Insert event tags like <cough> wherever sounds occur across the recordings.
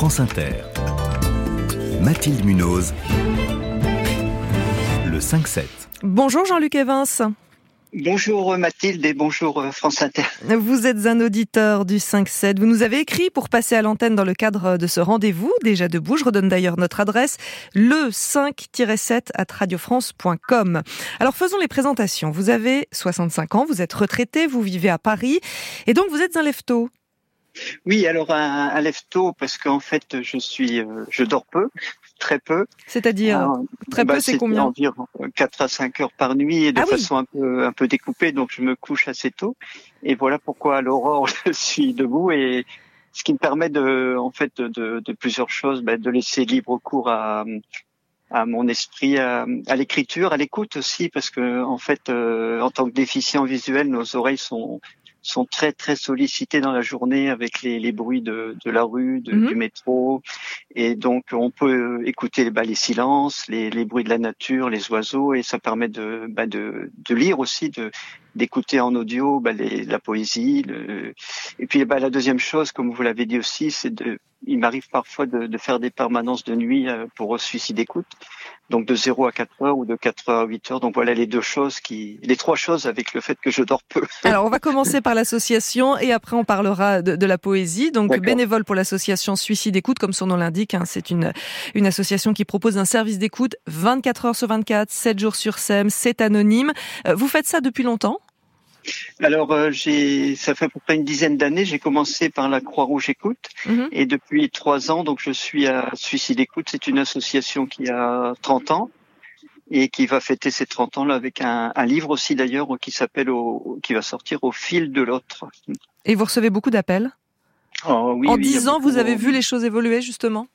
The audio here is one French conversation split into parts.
France Inter. Mathilde Munoz. Le 5-7. Bonjour Jean-Luc Evans. Bonjour Mathilde et bonjour France Inter. Vous êtes un auditeur du 5-7. Vous nous avez écrit pour passer à l'antenne dans le cadre de ce rendez-vous, déjà debout. Je redonne d'ailleurs notre adresse, le 5-7 à radiofrance.com. Alors faisons les présentations. Vous avez 65 ans, vous êtes retraité, vous vivez à Paris et donc vous êtes un lefto. Oui, alors un, un lefto parce qu'en fait je suis, euh, je dors peu, très peu. C'est-à-dire Alors, très peu, bah, c'est combien Environ 4 à 5 heures par nuit et de Ah oui. façon un peu un peu découpée, donc je me couche assez tôt. Et voilà pourquoi à l'aurore <laughs> je suis debout et ce qui me permet de, en fait, de, de plusieurs choses, bah, de laisser libre cours à à mon esprit, à, à l'écriture, à l'écoute aussi, parce que en fait, euh, en tant que déficient visuel, nos oreilles sont sont très très sollicitées dans la journée avec les, les bruits de, de la rue, de- Mhm. du métro, et donc on peut écouter bah, les silences, les, les bruits de la nature, les oiseaux, et ça permet de bah, de, de lire aussi, de d'écouter en audio bah, les, la poésie. le- Et puis bah, la deuxième chose, comme vous l'avez dit aussi, c'est de il m'arrive parfois de, de faire des permanences de nuit euh, pour suicide écoute, donc de 0 à 4 heures ou de 4 heures à 8 heures. Donc voilà les deux choses qui, les trois choses avec le fait que je dors peu. <laughs> Alors, on va commencer par l'association et après on parlera de, de la poésie. Donc, bénévole pour l'association Suicide Écoute, comme son nom l'indique. hein, c'est une, une association qui propose un service d'écoute 24 heures sur 24, 7 jours sur 7, c'est anonyme. Euh, Vous faites ça depuis longtemps? Alors euh, j'ai, ça fait à peu près une dizaine d'années. J'ai commencé par la Croix-Rouge Écoute Mhm. et depuis trois ans, donc je suis à Suicide Écoute. C'est une association qui a 30 ans et qui va fêter ses 30 ans là avec un, un livre aussi d'ailleurs qui s'appelle au, qui va sortir au fil de l'autre. Et vous recevez beaucoup d'appels? Oh, oui, En oui, 10 ans, vous avez vu les choses évoluer justement?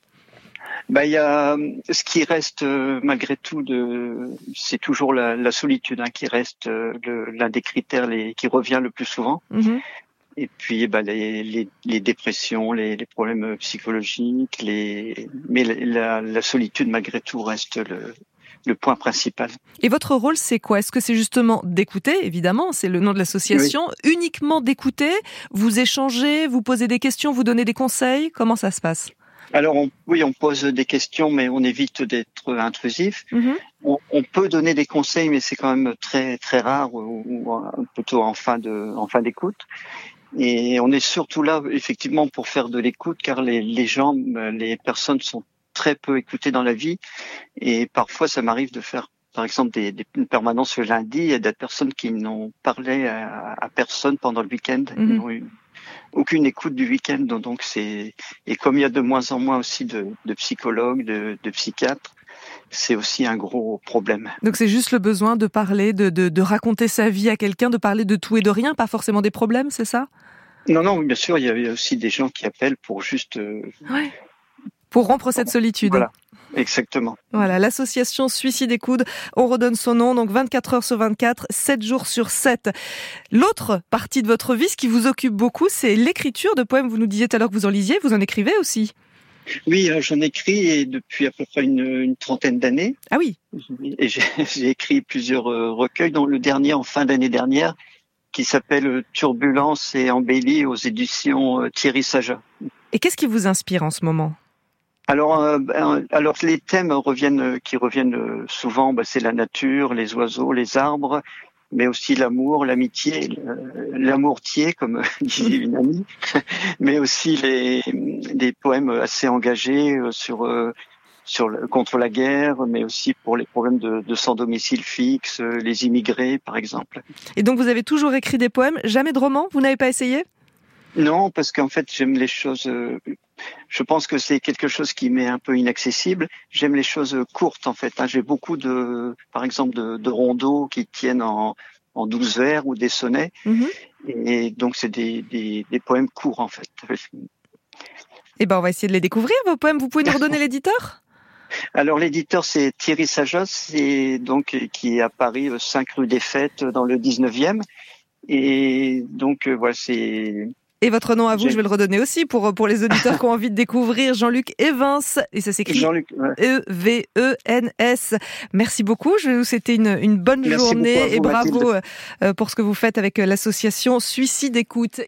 Bah, il y a euh, ce qui reste euh, malgré tout de, c'est toujours la, la solitude hein, qui reste euh, l'un des critères les, qui revient le plus souvent. Mhm. Et puis bah, les, les, les dépressions, les, les problèmes psychologiques, les, mais la, la solitude malgré tout reste le, le point principal. Et votre rôle, c'est quoi? Est-ce que c'est justement d'écouter, évidemment, c'est le nom de l'association, uniquement d'écouter, vous échangez, vous posez des questions, vous donnez des conseils? Comment ça se passe? Alors on, oui, on pose des questions, mais on évite d'être intrusif. Mhm. on, on peut donner des conseils, mais c'est quand même très très rare ou, ou, euh, plutôt en fin de en fin d'écoute. Et on est surtout là effectivement pour faire de l'écoute, car les, les gens, les personnes sont très peu écoutées dans la vie, et parfois ça m'arrive de faire par exemple des, des une permanence le lundi, il y a des personnes qui n'ont parlé à, à personne pendant le week-end. Aucune écoute du week-end, donc c'est et comme il y a de moins en moins aussi de, de psychologues, de, de psychiatres, c'est aussi un gros problème. Donc c'est juste le besoin de parler, de, de, de raconter sa vie à quelqu'un, de parler de tout et de rien, pas forcément des problèmes, c'est ça? Non, non, bien sûr, il y a- il y a aussi des gens qui appellent pour juste, euh, Ouais. Pour rompre cette solitude. voilà, exactement. Voilà, l'association Suicide et Coude, on redonne son nom, donc 24 heures sur 24, 7 jours sur 7. L'autre partie de votre vie, ce qui vous occupe beaucoup, c'est l'écriture de poèmes. Vous nous disiez tout à l'heure que vous en lisiez, vous en écrivez aussi. Oui, j'en écris et depuis à peu près une, une trentaine d'années. Ah oui, Et j'ai <laughs> j'ai écrit plusieurs euh, recueils, dont le dernier en fin d'année dernière, qui s'appelle euh, Turbulence et embellie aux éditions euh, Thierry Saja. et qu'est-ce qui vous inspire en ce moment? Alors, euh, alors les thèmes reviennent, euh, qui reviennent euh, souvent, ben, c'est la nature, les oiseaux, les arbres, mais aussi l'amour, l'amitié, le- l'amour-tier, comme <laughs> disait une amie, <laughs> mais aussi les, des poèmes assez engagés euh, sur euh, sur le, contre la guerre, mais aussi pour les problèmes de, de sans domicile fixe, euh, les immigrés, par exemple. Et donc vous avez toujours écrit des poèmes, jamais de romans Vous n'avez pas essayé? Non, parce qu'en fait, j'aime les choses. Euh, je pense que c'est quelque chose qui m'est un peu inaccessible. J'aime les choses courtes, en fait. hein. J'ai beaucoup de, par exemple, de, de rondeaux qui tiennent en, en 12 vers ou des sonnets. Mhm. Et donc, c'est des, des, des poèmes courts, en fait. Eh ben on va essayer de les découvrir, vos poèmes. Vous pouvez nous redonner <laughs> l'éditeur? Alors, l'éditeur, c'est Thierry Sajas, c'est donc qui est à Paris, euh, 5 rue des Fêtes, dans le 19e. Et donc, euh, voilà, c'est Et votre nom à vous, je vais le redonner aussi pour, pour les auditeurs qui ont envie de découvrir Jean-Luc Evans. Et ça s'écrit Jean-Luc. ouais. E-V-E-N-S. Merci beaucoup. Je vais vous souhaiter une, une bonne Merci journée vous, et bravo Mathilde. euh, pour ce que vous faites avec l'association Suicide Écoute.